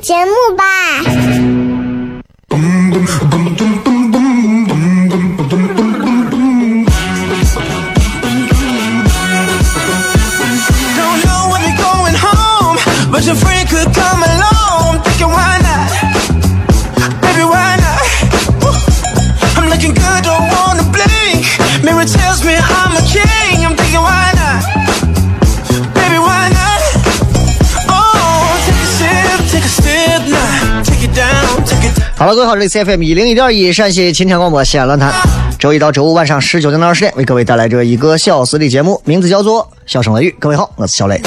节目吧。好了，各位好，这里 C F M 一零一点一陕西秦腔广播西安论坛，周一到周五晚上十九点到二十点为各位带来这一个小时的节目，名字叫做《笑声雷雨》。各位好，我是小雷。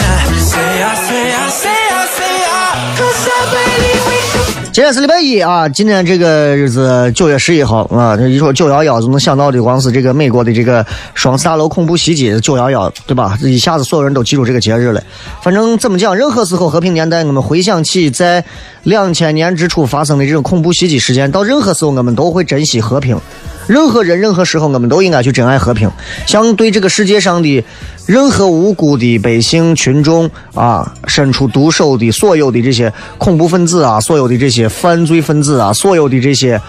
今天是礼拜一啊！今天这个日子九月十一号啊，这一说九幺幺就能想到的光是这个美国的这个双子大楼恐怖袭击九幺幺，对吧？一下子所有人都记住这个节日了。反正怎么讲，任何时候和平年代，我们回想起在两千年之初发生的这种恐怖袭击事件，到任何时候我们都会珍惜和平。任何人、任何时候，我们都应该去珍爱和平。像对这个世界上的任何无辜的百姓群众啊，伸出毒手的所有的这些恐怖分子啊，所有的这些犯罪分子啊，所有的这些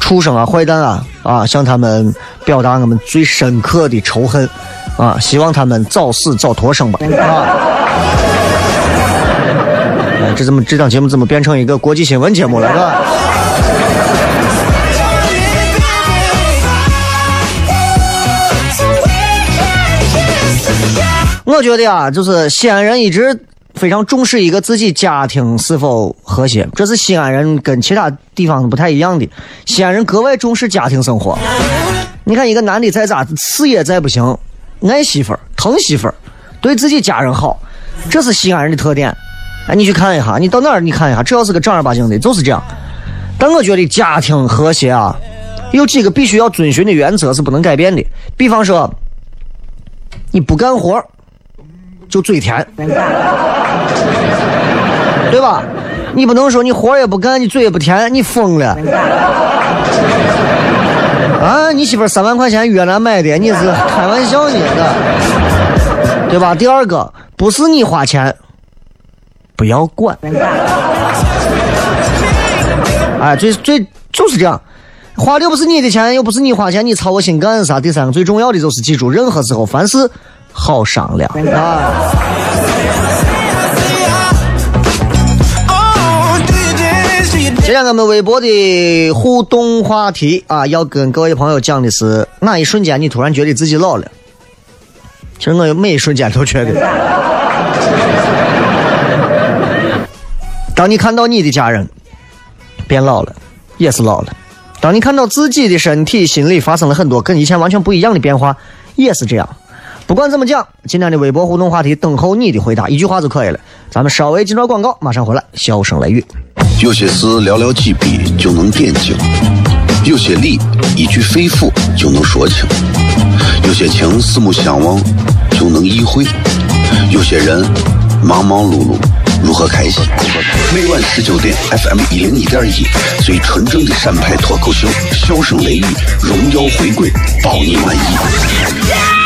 畜生啊、坏蛋啊啊，向他们表达我们最深刻的仇恨啊！希望他们早死早脱生吧！啊！这怎么这档节目怎么变成一个国际新闻节目了？是吧？我觉得啊，就是西安人一直非常重视一个自己家庭是否和谐，这是西安人跟其他地方不太一样的。西安人格外重视家庭生活。你看，一个男的再咋事业再不行，爱媳妇儿、疼媳妇儿，对自己家人好，这是西安人的特点。哎，你去看一下，你到哪儿你看一下，只要是个正儿八经的，就是这样。但我觉得家庭和谐啊，有几个必须要遵循的原则是不能改变的。比方说，你不干活。就嘴甜，对吧？你不能说你活也不干，你嘴也不甜，你疯了！啊，你媳妇三万块钱越南买的，你是开玩笑呢？对吧？第二个，不是你花钱，不要管。哎，最最就是这样，花的又不是你的钱，又不是你花钱，你操我心干啥？第三个，最重要的就是记住，任何时候凡事。好商量啊！今天我们微博的互动话题啊，要跟各位朋友讲的是哪一瞬间你突然觉得自己老了？其实我每一瞬间都觉得，当你看到你的家人变老了，也是老了；当你看到自己的身体、心理发生了很多跟以前完全不一样的变化，也是这样。不管怎么讲，今天的微博互动话题等候你的回答，一句话就可以了。咱们稍微进段广告，马上回来。笑声雷雨，有些事寥寥几笔就能点睛，有些理一句肺腑就能说清，有些情四目相望就能意会，有些人忙忙碌碌如何开心？每晚十九点，FM 一零一点一，最纯正的陕派脱口秀，笑声雷雨，荣耀回归，保你满意。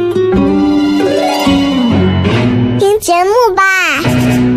听节目吧。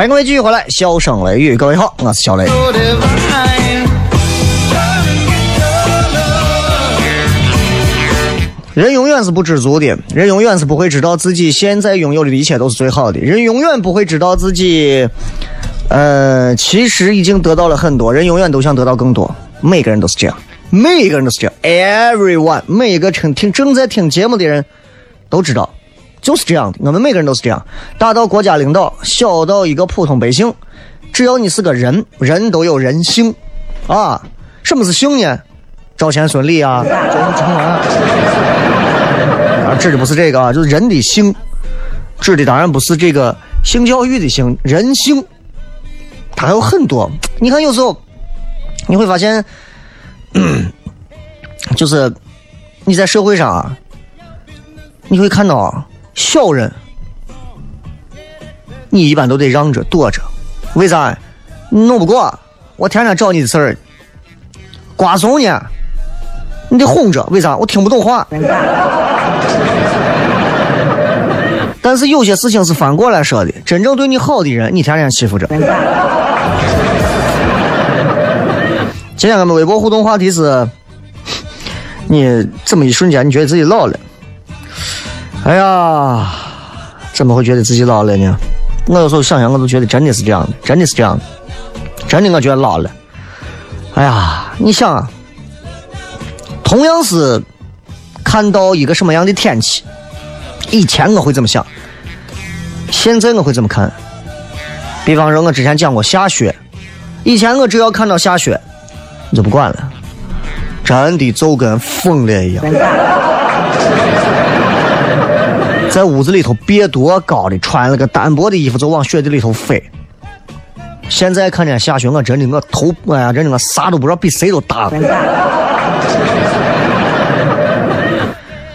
欢迎各位继续回来，笑声雷雨，各位好，我是小雷。人永远是不知足的，人永远是不会知道自己现在拥有的一切都是最好的，人永远不会知道自己，呃，其实已经得到了很多，人永远都想得到更多，每个人都是这样，每个人都是这样，everyone，每一个听听正在听节目的人都知道。就是这样的，我们每个人都是这样，大到国家领导，小到一个普通百姓，只要你是个人，人都有人性，啊，什么是性呢？赵钱孙李啊，啊，指的不是这个啊，就是人的性，指的当然不是这个性教育的性，人性，它还有很多。你看有时候你会发现，就是你在社会上啊，你会看到啊。小人，你一般都得让着躲着，为啥？弄不过，我天天找你的事儿。瓜怂呢，你得哄着，为啥？我听不懂话。但是有些事情是反过来说的，真正对你好的人，你天天欺负着。今天我们微博互动话题是：你这么一瞬间，你觉得自己老了？哎呀，怎么会觉得自己老了呢？我有时候想想，我都觉得真的是这样的，真的是这样的，真的我觉得老了。哎呀，你想啊，同样是看到一个什么样的天气，以前我会这么想，现在我会这么看。比方说，我之前讲过下雪，以前我只要看到下雪，我就不管了，真的就跟疯了一样。在屋子里头别多高的，穿了个单薄的衣服就往雪地里头飞。现在看见下雪，我真的我头哎呀，真的我啥都不知道，比谁都大。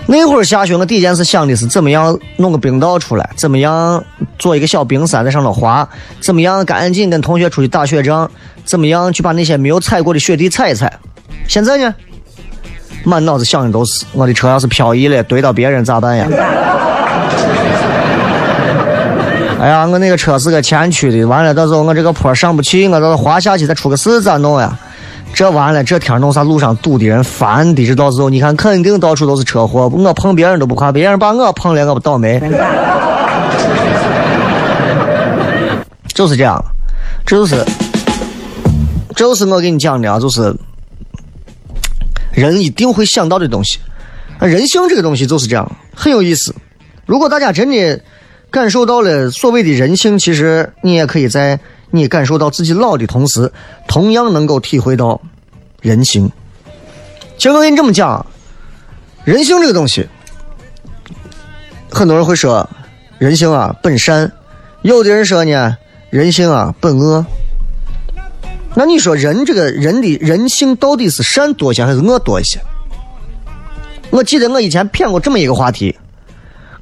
那会儿下雪，我第一件事想的是怎么样弄个冰道出来，怎么样做一个小冰山在上头滑，怎么样赶紧跟同学出去打雪仗，怎么样去把那些没有踩过的雪地踩一踩。现在呢，满脑子想的都是我的车要是漂移了，怼到别人咋办呀？哎呀，我那个车是个前驱的，完了到时候我这个坡上不去，我到时候滑下去再出个事咋弄呀？这完了，这天弄啥路上堵的人烦的，这到时候你看肯定到处都是车祸，我碰别人都不怕，别人把我碰了我不倒霉。就是这样，这就是，这就是我给你讲的啊，就是人一定会想到的东西。人性这个东西就是这样，很有意思。如果大家真的感受到了所谓的人性，其实你也可以在你感受到自己老的同时，同样能够体会到人性。其实我跟你这么讲，人性这个东西，很多人会说人性啊本善，有的人说呢人性啊本恶。那你说人这个人的人性到底是善多些还是恶多一些？我记得我以前骗过这么一个话题，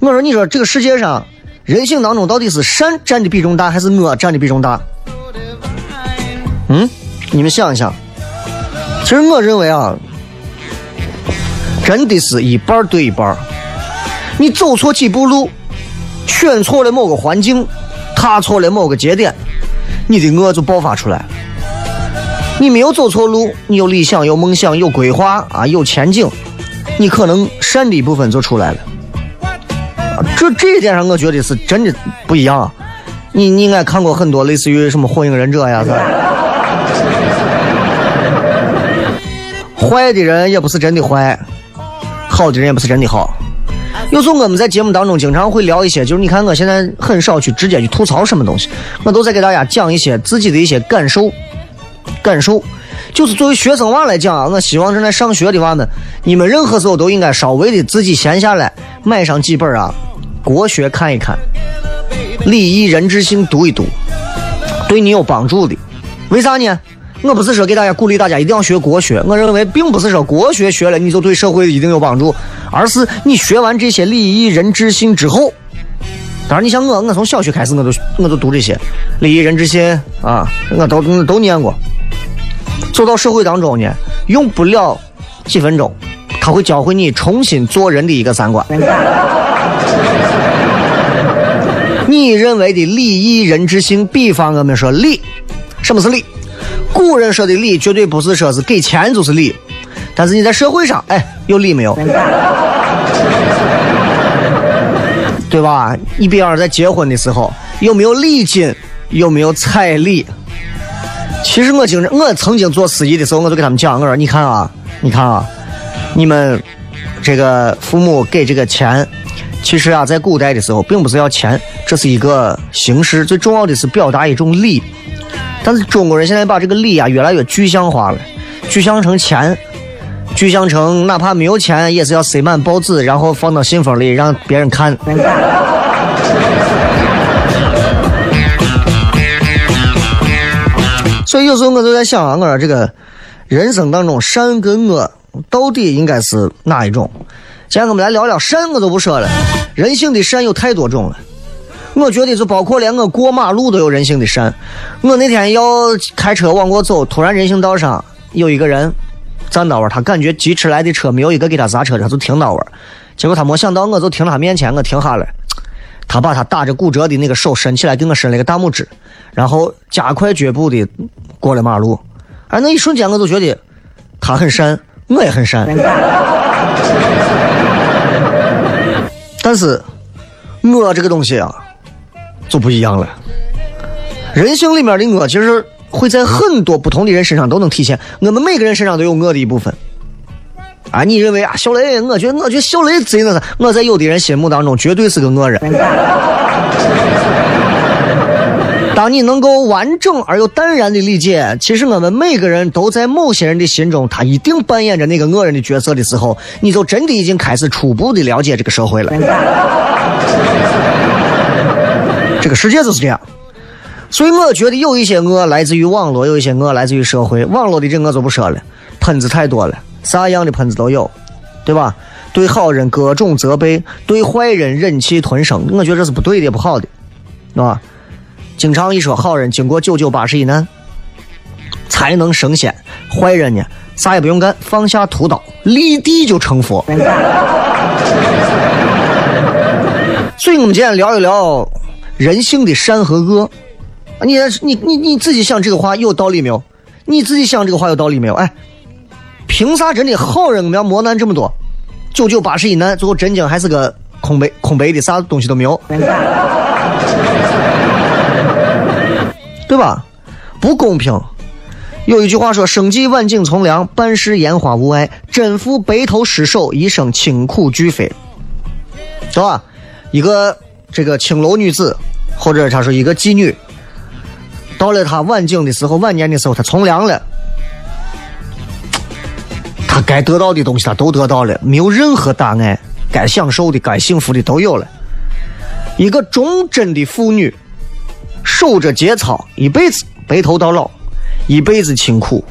我说你说这个世界上人性当中到底是善占的比重大还是恶占的比重大？嗯，你们想一想，其实我认为啊，真的是一半对一半。你走错几步路，选错了某个环境，踏错了某个节点，你的恶就爆发出来。你没有走错路，你有理想、有梦想、有规划啊，有前景，你可能善的一部分就出来了。这这一点上，我觉得是真的不一样。你你应该看过很多类似于什么《火影忍者》呀，是吧？坏的人也不是真的坏，好的人也不是真的好。有时候我们在节目当中经常会聊一些，就是你看我现在很少去直接去吐槽什么东西，我都在给大家讲一些自己的一些感受。感受，就是作为学生娃来讲啊，我希望正在上学的娃们，你们任何时候都应该稍微的自己闲下来，买上几本啊国学看一看，礼义人之性读一读，对你有帮助的。为啥呢？我不是说给大家鼓励大家一定要学国学，我认为并不是说国学学了你就对社会一定有帮助，而是你学完这些礼义人之性之后，当然你像我，我从小学开始我都我都读这些礼义人之性啊，我都我都念过。走到社会当中呢，用不了几分钟，他会教会你重新做人的一个三观。你认为的礼义人之性，比方我们说礼，什么是礼？古人说的礼，绝对不是说是给钱就是礼，但是你在社会上，哎，有礼没有？对吧？你比方在结婚的时候，有没有礼金？有没有彩礼？其实我经常，我曾经做司仪的时候，我就给他们讲，我说你看啊，你看啊，你们这个父母给这个钱，其实啊，在古代的时候，并不是要钱，这是一个形式，最重要的是表达一种礼。但是中国人现在把这个礼啊越来越具象化了，具象成钱，具象成哪怕没有钱，也是要塞满报纸，然后放到信封里让别人看。所以有时候我就在想啊，我说这个人生当中善跟恶到底应该是哪一种？今天我们来聊聊善，我就不说了。人性的善有太多种了，我觉得就包括连我过马路都有人性的善。我那天要开车往过走，突然人行道上有一个人站到位，他感觉疾驰来的车没有一个给他刹车的，他就停到位。结果他没想到，我就停他面前，我停下来，他把他打着骨折的那个手伸起来，给我伸了个大拇指，然后加快脚步的过了马路。哎，那一瞬间我就觉得他很善，我也很善。但是恶这个东西啊，就不一样了。人性里面的恶，其实会在很多不同的人身上都能体现。我们每个人身上都有恶的一部分。啊，你认为啊，小雷，我觉得我觉得小雷贼那啥，我在有的人心目当中绝对是个恶人。当你能够完整而又淡然的理解，其实我们每个人都在某些人的心中，他一定扮演着那个恶人的角色的时候，你就真的已经开始初步的了解这个社会了。这个世界就是这样，所以我觉得有一些恶来自于网络，有一些恶来自于社会。网络的这我就不说了，喷子太多了，啥样的喷子都有，对吧？对好人各种责备，对坏人忍气吞声，我觉得这是不对的，不好的，啊吧？经常一说好人经过九九八十一难才能升仙，坏人呢啥也不用干，放下屠刀立地就成佛。所以我们今天聊一聊人性的善和恶。你你你你自己想这个话有道理没有？你自己想这个话有道理没有？哎，凭啥真的好人我们要磨难这么多？九九八十一难，最后真经还是个空白空白的，啥东西都没有。对吧？不公平。有一句话说：“生计晚景从良，半世烟花无碍。真负白头失守，一生清苦俱非。”对吧？一个这个青楼女子，或者她说一个妓女，到了她晚景的时候，晚年的时候，她从良了，她该得到的东西她都得到了，没有任何大碍，该享受的、该幸福的都有了。一个忠贞的妇女。守着节操，一辈子白头到老，一辈子清苦。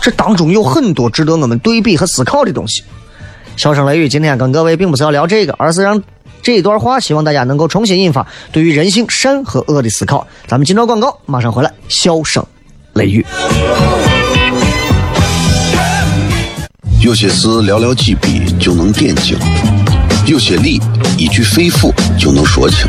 这当中有很多值得我们对比和思考的东西。笑声雷雨今天跟各位并不是要聊这个，而是让这段话，希望大家能够重新引发对于人性善和恶的思考。咱们进到广告，马上回来。笑声雷雨，有些事寥寥几笔就能点睛，有些理一句肺腑就能说清，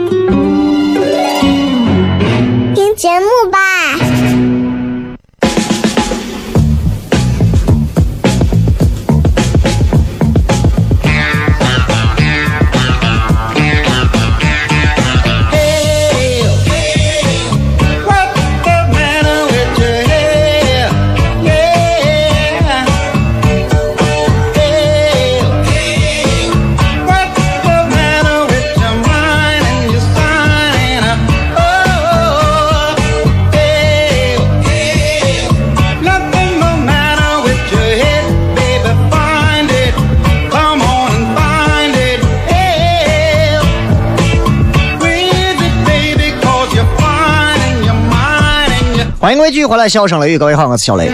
节目吧。欢迎各位继续回来，笑声雷雨，各位好，我是小雷。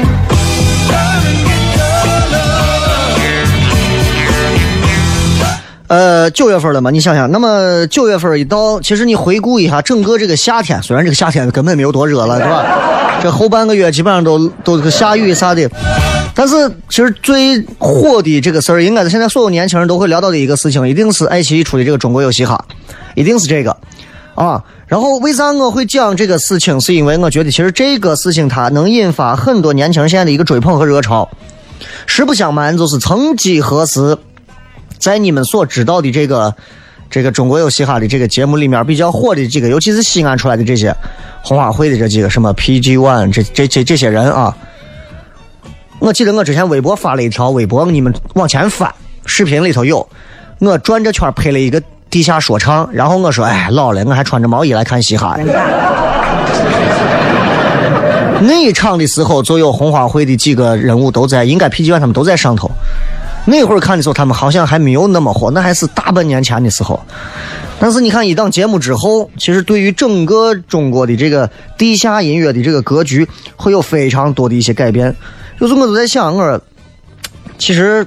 呃，九月份了嘛，你想想，那么九月份一到，其实你回顾一下整个这个夏天，虽然这个夏天根本没有多热了，是吧？这后半个月基本上都都是下雨啥的，但是其实最火的这个事儿，应该是现在所有年轻人都会聊到的一个事情，一定是爱奇艺出的这个《中国有嘻哈》，一定是这个啊。然后为啥我会讲这个事情？是因为我觉得其实这个事情它能引发很多年轻人现在的一个追捧和热潮。实不相瞒，就是曾几何时，在你们所知道的这个这个中国有嘻哈的这个节目里面比较火的几个，尤其是西安出来的这些红花会的这几个什么 PG One 这这这这些人啊，我记得我之前微博发了一条微博，你们往前翻，视频里头有，我转着圈拍了一个。地下说唱，然后我说：“哎，老了，我还穿着毛衣来看嘻哈。”那一场的时候，就有红花会的几个人物都在，应该 PG One 他们都在上头。那会儿看的时候，他们好像还没有那么火，那还是大半年前的时候。但是你看一档节目之后，其实对于整个中国的这个地下音乐的这个格局，会有非常多的一些改变。有时候我都在想，我，其实。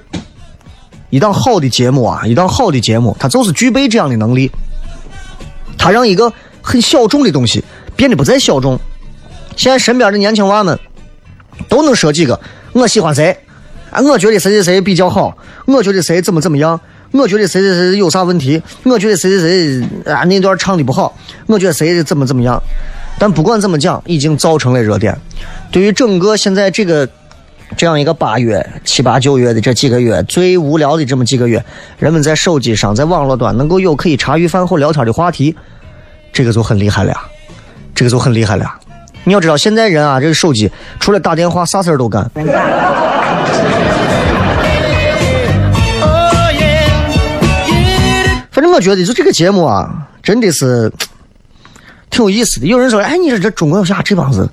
一档好的节目啊，一档好的节目，它就是具备这样的能力。它让一个很小众的东西变得不再小众。现在身边的年轻娃们。都能说几个，我喜欢谁，啊，我觉得谁谁谁比较好，我觉得谁怎么怎么样，我觉得谁谁谁有啥问题，我觉得谁谁谁啊那段唱的不好，我觉得谁怎么怎么样。但不管怎么讲，已经造成了热点。对于整个现在这个。这样一个八月、七八九月的这几个月最无聊的这么几个月，人们在手机上、在网络端能够有可以茶余饭后聊天的话题，这个就很厉害了呀，这个就很厉害了呀。你要知道，现在人啊，这个手机除了打电话，啥事儿都干。反正我觉得，就这个节目啊，真的是挺有意思的。有人说：“哎，你说这中国有啥？这帮子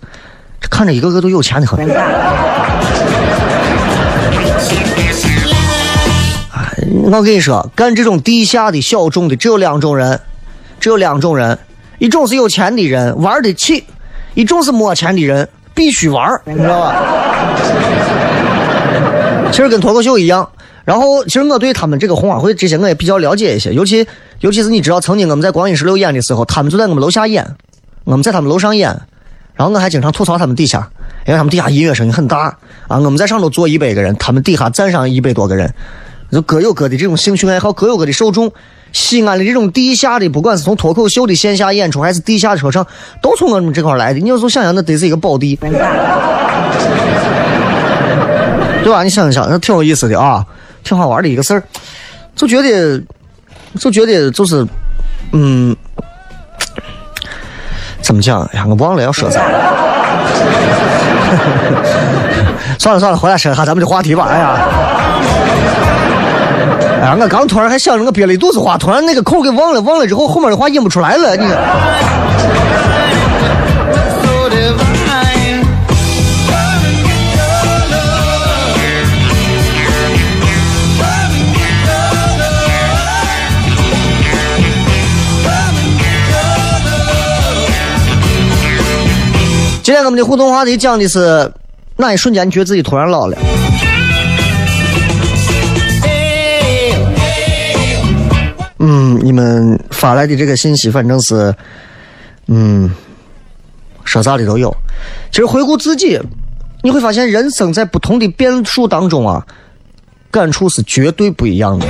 看着一个个都有钱的很。”我跟你说，干这种地下的小众的，只有两种人，只有两种人，一种是有钱的人玩得起，一种是没钱的人必须玩，你知道吧？其实跟脱口秀一样。然后，其实我对他们这个红花会这些我也比较了解一些，尤其尤其是你知道，曾经我们在光阴十六演的时候，他们就在我们楼下演，我们在他们楼上演，然后我还经常吐槽他们底下，因为他们底下音乐声音很大啊，我们在上头坐一百个人，他们底下站上一百多个人，就各有各的这种兴趣爱好，各有各的受众。西安的这种地下的，不管是从脱口秀的线下演出，还是地下车场，都从我们这块来的。你有时候想想，那得是一个宝地，对吧？你想一想，那挺有意思的啊。挺好玩的一个事儿，就觉得，就觉得就是，嗯，怎么讲呀？我忘了要说啥。算了算了，回来说下咱们的话题吧。哎呀，哎呀，我刚突然还想着我憋了一肚子话，突然那个口给忘了，忘了之后后面的话引不出来了，你。今天我们的互动话题讲的是哪一瞬间你觉得自己突然老了？嗯，你们发来的这个信息反正是，嗯，说啥的都有。其实回顾自己，你会发现人生在不同的变数当中啊，感触是绝对不一样的。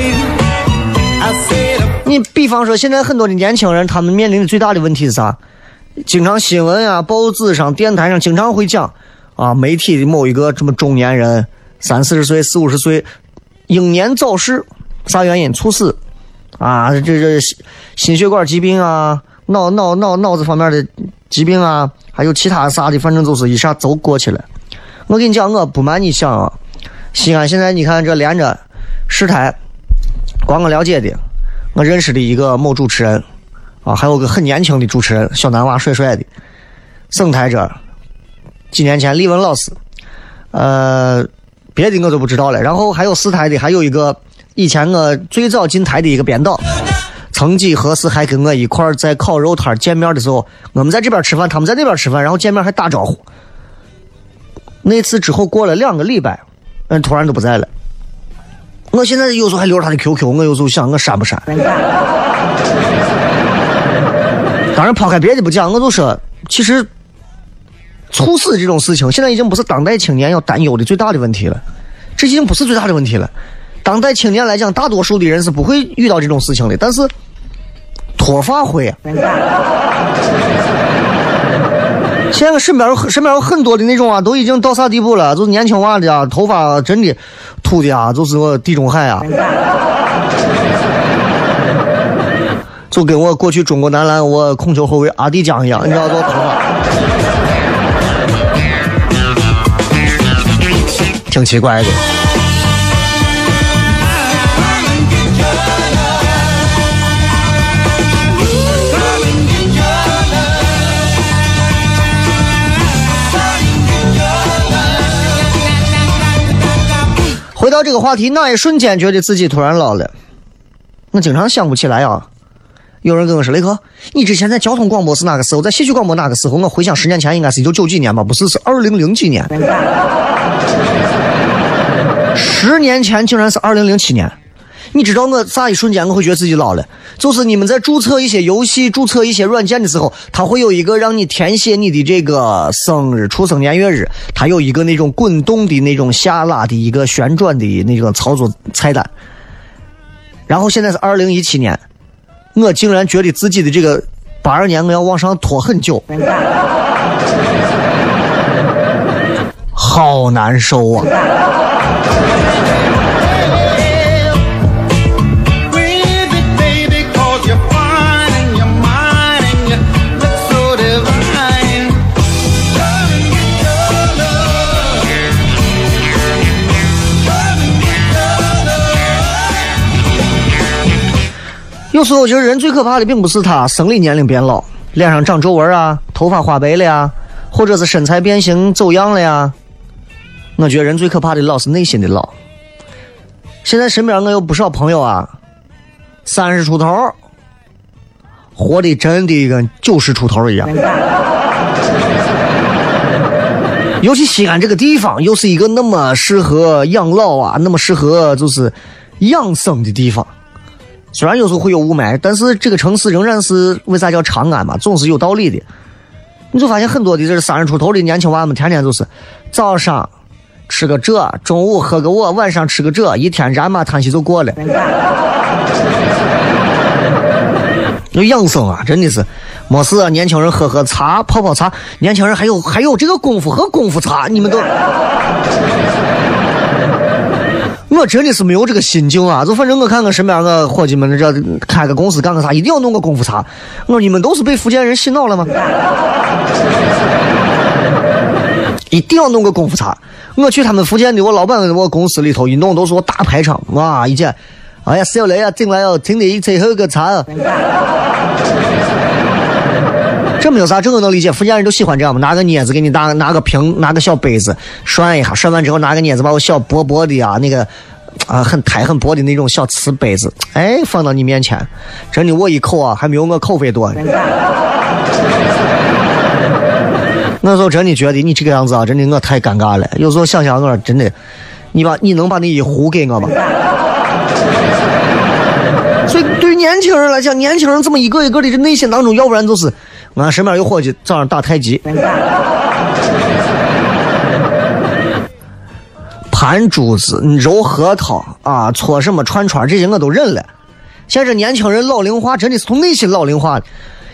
你比方说，现在很多的年轻人，他们面临的最大的问题是啥？经常新闻啊、报纸上、电台上经常会讲，啊，媒体的某一个这么中年人，三四十岁、四五十岁，英年早逝，啥原因猝死？啊，这这心血管疾病啊，脑脑脑脑子方面的疾病啊，还有其他啥的，反正就是一下都过去了。我跟你讲，我不瞒你想啊，西安现在你看这连着十台，光我了解的，我认识的一个某主持人。啊，还有个很年轻的主持人，小男娃，帅帅的。省台这几年前李文老师，呃，别的我都不知道了。然后还有四台的，还有一个以前我最早进台的一个编导，曾几何时还跟我一块儿在烤肉摊见面的时候，我们在这边吃饭，他们在那边吃饭，然后见面还打招呼。那次之后过了两个礼拜，嗯，突然都不在了。我现在有时候还留着他的 QQ，我有时候想我删不删。当然，抛开别的不讲，我就说，其实猝死这种事情，现在已经不是当代青年要担忧的最大的问题了。这已经不是最大的问题了。当代青年来讲，大多数的人是不会遇到这种事情的，但是脱发会。现在身边有身边有很多的那种啊，都已经到啥地步了？就是年轻娃的啊，头发真的秃的啊，就是我地中海啊。就跟我过去中国男篮我控球后卫阿迪江一样，你知道多疼吗，挺奇怪的。回到这个话题，那一瞬间觉得自己突然老了？我经常想不起来啊。有人跟我说：“雷哥，你之前在交通广播是哪个时候？在戏曲广播哪个时候？”我回想十年前，应该是一九九几年吧，不是，是二零零几年。十年前竟然是二零零七年。你知道我咋一瞬间我会觉得自己老了？就是你们在注册一些游戏、注册一些软件的时候，它会有一个让你填写你的这个生日、出生年月日，它有一个那种滚动的那种下拉的一个旋转的那个操作菜单。然后现在是二零一七年。我竟然觉得自己的这个八二年我要往上拖很久，好难受啊！有时候，我觉得人最可怕的并不是他生理年龄变老，脸上长皱纹啊，头发花白了呀，或者是身材变形走样了呀。我觉得人最可怕的老是内心的老。现在身边我有不少朋友啊，三十出头，活的真的跟九十出头一样。尤其西安这个地方，又是一个那么适合养老啊，那么适合就是养生的地方。虽然有时候会有雾霾，但是这个城市仍然是为啥叫长安嘛，总是有道理的。你就发现很多的这三十出头的年轻娃们，天天就是早上吃个这，中午喝个我，晚上吃个这，一天然马叹息就过了。那养生啊，真的是没事啊，年轻人喝喝茶，泡泡茶。年轻人还有还有这个功夫喝功夫茶，你们都。我真的是没有这个心境啊！就反正我看看身边个伙计们，这开个公司干个啥，一定要弄个功夫茶。我说你们都是被福建人洗脑了吗？一定要弄个功夫茶。我去他们福建的，我老板我公司里头一弄都是我大排场，哇！一见，哎呀，小雷啊，进来要听你一起喝个茶。这没有啥，这个能理解。福建人都喜欢这样嘛，拿个镊子给你拿拿个瓶，拿个小杯子涮一下，涮完之后拿个镊子把我小薄薄的啊那个啊很抬很薄的那种小瓷杯子，哎放到你面前，真的我一口啊还没有我口味多。那时候真的觉得你这个样子啊，真的我太尴尬了。有时候想想我说真的，你把你能把那一壶给我吗？所以对于年轻人来讲，年轻人这么一个一个的这内心当中，要不然就是。俺身边有伙计早上打太极，盘珠子、揉核桃啊，搓什么串串这些我都忍了。现在这年轻人老龄化真的是从内心老龄化的。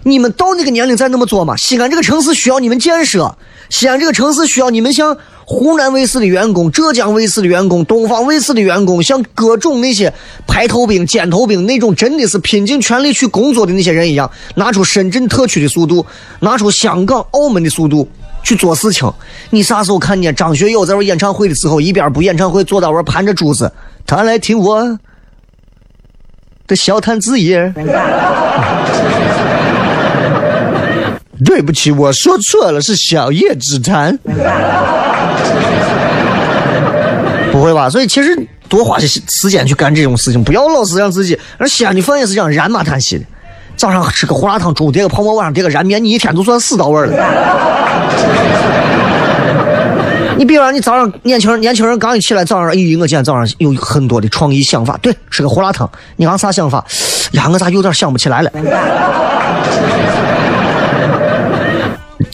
你们到那个年龄再那么做嘛？西安这个城市需要你们建设，西安这个城市需要你们像湖南卫视的员工、浙江卫视的员工、东方卫视的员工，像各种那些排头兵、尖头兵那种真的是拼尽全力去工作的那些人一样，拿出深圳特区的速度，拿出香港、澳门的速度去做事情。你啥时候看见张学友在玩演唱会的时候，一边不演唱会，坐到玩盘着珠子，他来听我的笑谈子夜。对不起，我说错了，是小叶之谈。不会吧？所以其实多花些时间去干这种事情，不要老是让自己。而西安的饭也是这样，燃马叹息的。早上吃个胡辣汤，中午叠个泡馍，晚上叠个燃面，你一天都算死到位了。你比方说，你早上年轻人，年轻人刚一起来，早上，咦，我今天早上有很多的创意想法。对，吃个胡辣汤，你刚啥想法？呀，我咋有点想不起来了？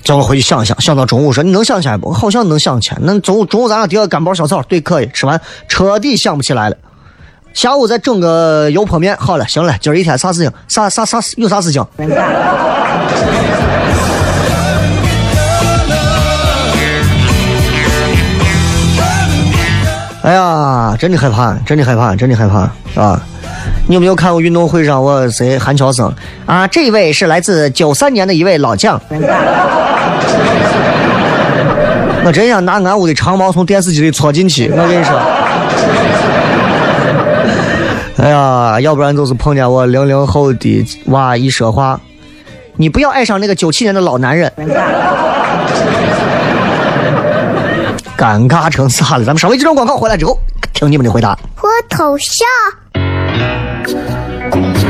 叫我回去想想，想到中午说你能想起来不？我好像能想起来。那中午中午咱俩叠个干包小炒，对，可以。吃完彻底想不起来了。下午再整个油泼面，好了，行了，今儿一天啥事情？啥啥啥有啥事情？哎呀，真的害怕，真的害怕，真的害怕啊！你有没有看过运动会上我谁韩乔生啊？这位是来自九三年的一位老将。我真想拿俺屋的长矛从电视机里戳进去。我跟你说，哎呀，要不然就是碰见我零零后的娃一说话，你不要爱上那个九七年的老男人。尴尬成啥了？咱们稍微几张广告回来之后，听你们的回答。脱头像。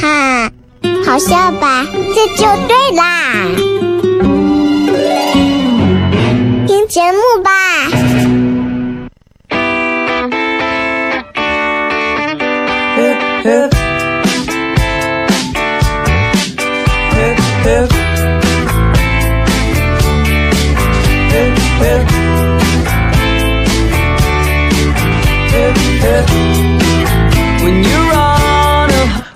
哈！好笑吧？这就对啦，听节目吧。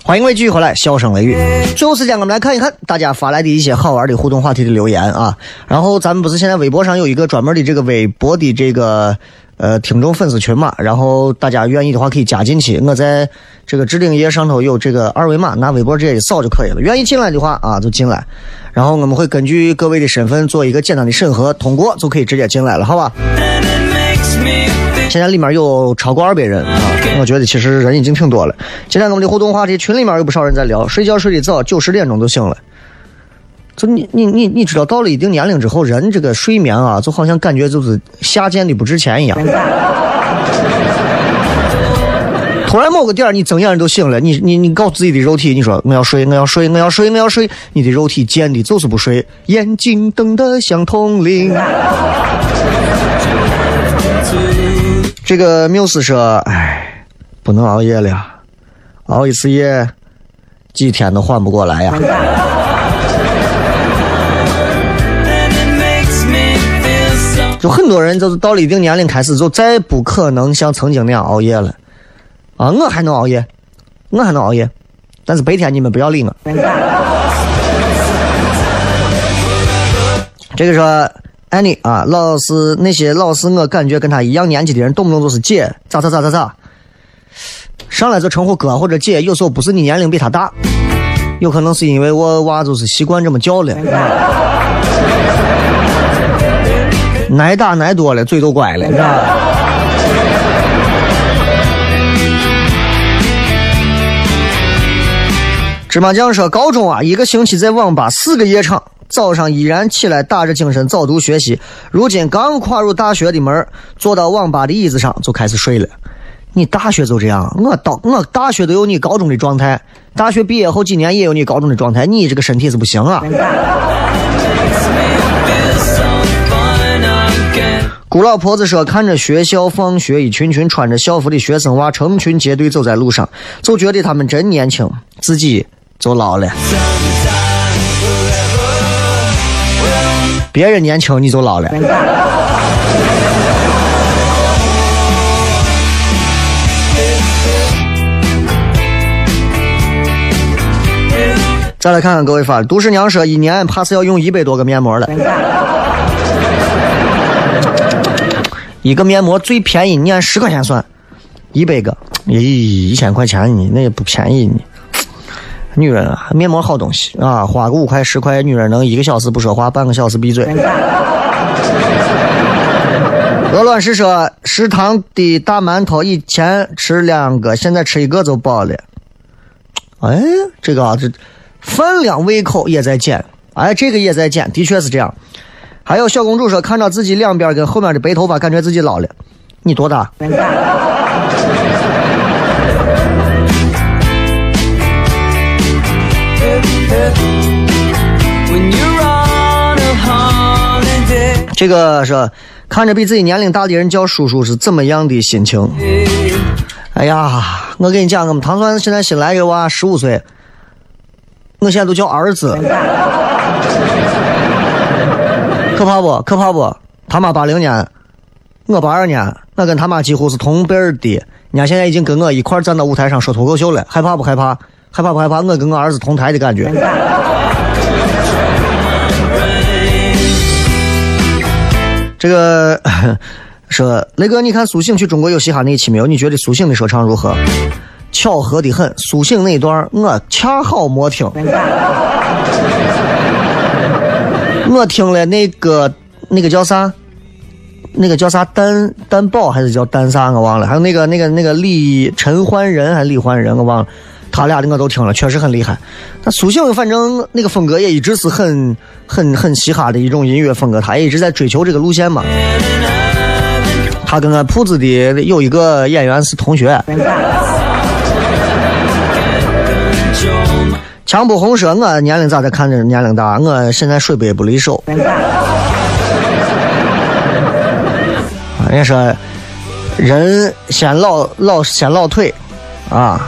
欢迎各位继续回来，笑声雷雨。最后时间，我们来看一看大家发来的一些好玩的互动话题的留言啊。然后咱们不是现在微博上有一个专门的这个微博的这个呃听众粉丝群嘛，然后大家愿意的话可以加进去。我在这个置顶页上头有这个二维码，拿微博直接一扫就可以了。愿意进来的话啊，就进来。然后我们会根据各位的身份做一个简单的审核，通过就可以直接进来了，好吧？现在里面有超过二百人啊，我觉得其实人已经挺多了。今天我们的互动话题群里面有不少人在聊，睡觉睡得早，九十点钟就醒了。就你你你你知道，到了一定年龄之后，人这个睡眠啊，就好像感觉就是下贱的不值钱一样。突然某个点，你睁眼都醒了，你你你告诉自己的肉体，你说我要睡，我要睡，我要睡，我要睡，你的肉体贱的就是不睡，眼睛瞪得像铜铃。这个缪斯说：“哎，不能熬夜了，熬一次夜，几天都缓不过来呀。”就很多人就是到了一定年龄开始，就再不可能像曾经那样熬夜了。啊，我还能熬夜，我还能熬夜，但是白天你们不要理我。这个说安妮啊，老是那些老是我感觉跟他一样年纪的人，动不动就是姐，咋咋咋咋咋，上来就称呼哥或者姐，有时候不是你年龄比他大，有可能是因为我娃就是习惯这么叫了。挨打挨多了，嘴都乖了，是吧？芝麻酱说，高中啊，一个星期在网吧四个夜场，早上依然起来打着精神早读学习。如今刚跨入大学的门，坐到网吧的椅子上就开始睡了。你大学就这样，我到我大学都有你高中的状态，大学毕业后几年也有你高中的状态，你这个身体是不行啊。古老婆子说：“看着学校放学，一群群穿着校服的学生娃成群结队走在路上，就觉得他们真年轻，自己就老了。别人年轻你就老了。”再来看看各位发的，杜十娘说：“一年怕是要用一百多个面膜了。”一个面膜最便宜，你按十块钱算，一百个，咦，一千块钱你那也不便宜你。女人啊，面膜好东西啊，花个五块十块，女人能一个小时不说话，半个小时闭嘴。鹅卵石说，食堂的大馒头以前吃两个，现在吃一个就饱了。哎，这个啊，这饭量胃口也在减，哎，这个也在减，的确是这样。还有小公主说，看到自己两边跟后面的白头发，感觉自己老了。你多大？这个是看着比自己年龄大的人叫叔叔是怎么样的心情？哎呀，我跟你讲，我们唐山现在新来一个娃，十五岁，我现在都叫儿子。可怕不？可怕不？他妈八零年，我八二年，我跟他妈几乎是同辈儿的。人家现在已经跟我一块站到舞台上说脱口秀了，害怕不害怕？害怕不害怕？我跟我儿子同台的感觉。这个 说雷哥，你看苏醒去中国有嘻哈那一期没有？你觉得苏醒的说唱如何？巧合的很，苏醒那一段我恰好没听。我听了那个那个叫啥，那个叫啥蛋蛋宝还是叫蛋啥我忘了，还有那个那个那个李陈焕仁还是李焕仁我忘了，他俩的我都听了，确实很厉害。那苏醒反正那个风格也一直是很很很嘻哈的一种音乐风格，他也一直在追求这个路线嘛。他跟俺铺子的有一个演员是同学。强不红说：“我年龄咋的？看着年龄大，我现在水杯不离手。”人家说：“人先老老先老腿，啊，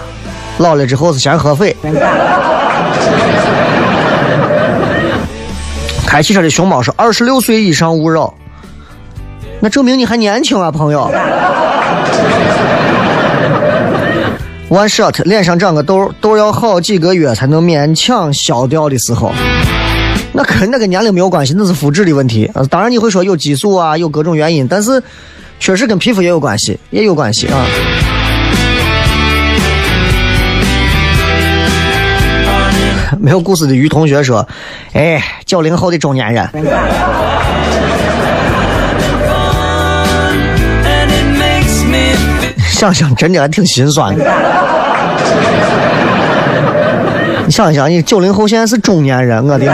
老了之后是先喝肺。”开汽车的熊猫说：“二十六岁以上勿扰。”那证明你还年轻啊，朋友。One shot，脸上长个痘，痘要好几个月才能勉强消掉的时候，那跟那个年龄没有关系，那是肤质的问题。当然你会说有激素啊，有各种原因，但是确实跟皮肤也有关系，也有关系啊。没有故事的于同学说：“哎，九零后的中年人。”想想真的还挺心酸的。你想一想，你九零后现在是中年人，我的妈！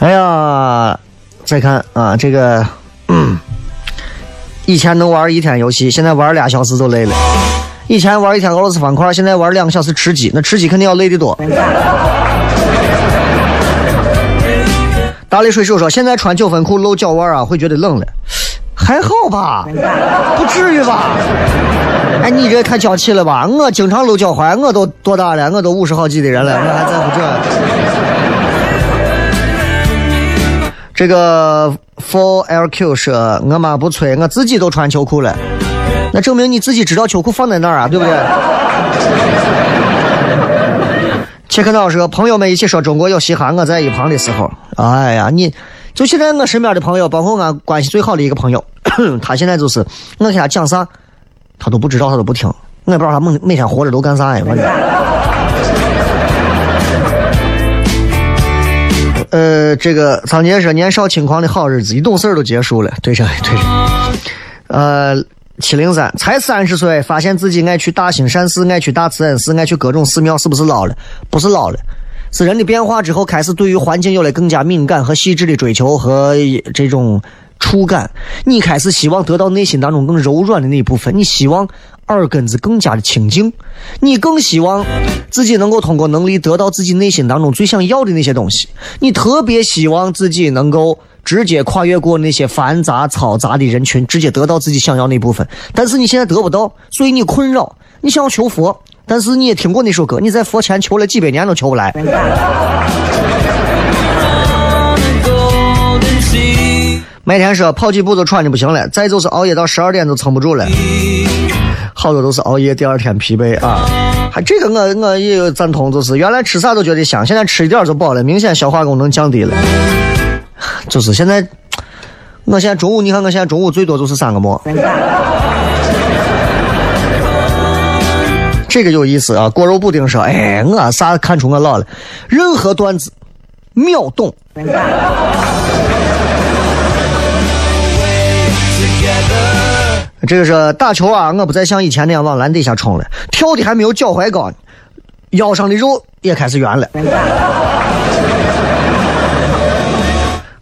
哎呀，再看啊，这个，嗯，以前能玩一天游戏，现在玩俩小时就累了。以前玩一天俄罗斯方块，现在玩两个小时吃鸡，那吃鸡肯定要累得多。大力水手说，现在穿九分裤露脚腕啊，会觉得冷了。还好吧，不至于吧？哎，你这太娇气了吧？我经常露脚踝，我都多大了？我都五十好几的人了，我还在乎这？这个 four LQ 说，我妈不催，我自己都穿秋裤了。那证明你自己知道秋裤放在哪儿啊，对不对？切克闹说，朋友们一起说中国有嘻哈，我在一旁的时候，哎呀，你。就现在我身边的朋友，包括俺关系最好的一个朋友，他现在就是我给他讲啥，他都不知道，他都不听。我也不知道他每每天活着都干啥呀，反正。呃，这个张杰说年少轻狂的好日子，一懂事都结束了。对着对着。呃，七零三才三十岁，发现自己爱去大兴善寺，爱去大慈恩寺，爱去各种寺庙，是不是老了？不是老了。是人的变化之后，开始对于环境有了更加敏感和细致的追求和这种触感。你开始希望得到内心当中更柔软的那一部分，你希望耳根子更加的清净，你更希望自己能够通过能力得到自己内心当中最想要的那些东西。你特别希望自己能够直接跨越过那些繁杂嘈杂的人群，直接得到自己想要那部分。但是你现在得不到，所以你困扰，你想要求佛。但是你也听过那首歌，你在佛前求了几百年都求不来。每天说跑几步都喘的不行了，再就是熬夜到十二点都撑不住了，好多都是熬夜第二天疲惫啊。还这个我我也赞同，就是原来吃啥都觉得香，现在吃一点就饱了，明显消化功能降低了。就是现在，我现在中午你看我现在中午最多就是三个馍。这个有意思啊！锅肉布丁说：“哎，我啥看出我老了？任何段子秒懂。”这个是打球啊！我不再像以前那样往篮底下冲了，跳的还没有脚踝高呢，腰上的肉也开始圆了。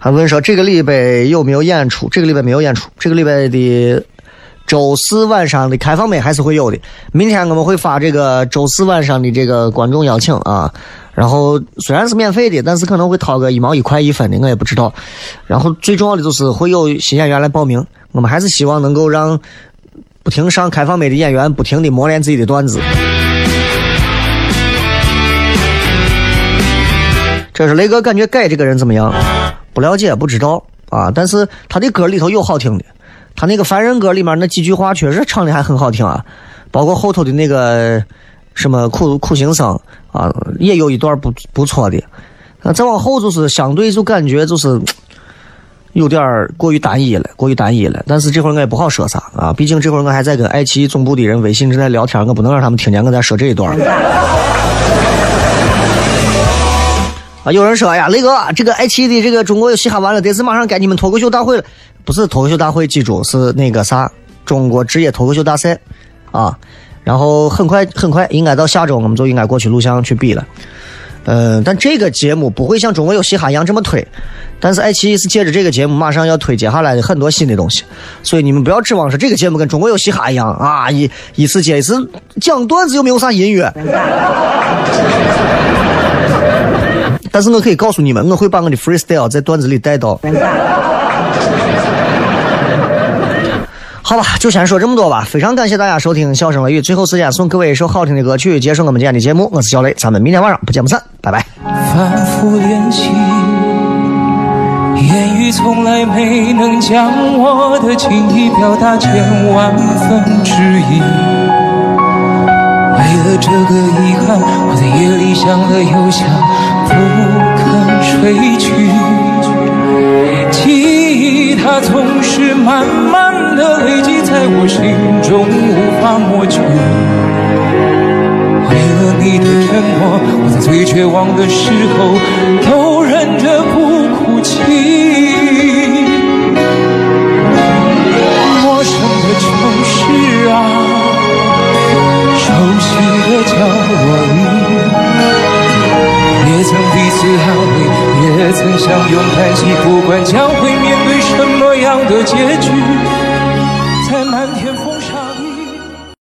还问说这个礼拜有没有演出？这个礼拜没有演出。这个礼拜的。周四晚上的开放麦还是会有的。明天我们会发这个周四晚上的这个观众邀请啊，然后虽然是免费的，但是可能会掏个一毛一块一分的，我也不知道。然后最重要的就是会有新演员来报名，我们还是希望能够让不停上开放麦的演员不停的磨练自己的段子。这是雷哥，感觉改这个人怎么样？不了解，不知道啊。但是他的歌里头有好听的。他那个《凡人歌》里面那几句话确实唱的还很好听啊，包括后头的那个什么苦苦行僧啊，也有一段不不错的。那再往后就是相对就感觉就是 有点过于单一了，过于单一了。但是这会儿我也不好说啥啊，毕竟这会儿我还在跟爱奇艺总部的人微信正在聊天，我不能让他们听见我在说这一段。啊，有人说，哎呀，雷哥，这个爱奇艺的这个中国有嘻哈完了，得是马上该你们脱口秀大会了。不是脱口秀大会，记住是那个啥，中国职业脱口秀大赛，啊，然后很快很快，应该到下周我们就应该过去录像去比了。嗯，但这个节目不会像中国有嘻哈一样这么推，但是爱奇艺是借着这个节目马上要推接下来的很多新的东西，所以你们不要指望说这个节目跟中国有嘻哈一样啊，一一次接一次讲段子又没有啥音乐。但是我可以告诉你们，我会把我的 freestyle 在段子里带到。好吧，就先说这么多吧。非常感谢大家收听《笑声雷雨》，最后时间送各位一首好听的歌曲，结束我们今天的节目。我是小雷，咱们明天晚上不见不散，拜拜。反复练习，言语从来没能将我的情意表达千万分之一。为了这个遗憾，我在夜里想了又想，不肯睡去。记忆。它总是慢慢的累积在我心中，无法抹去。为了你的沉默，我在最绝望的时候都忍着不哭泣。陌生的城市啊，熟悉的角落里。曾彼此安慰，也曾相拥叹息，不管将会面对什么样的结局。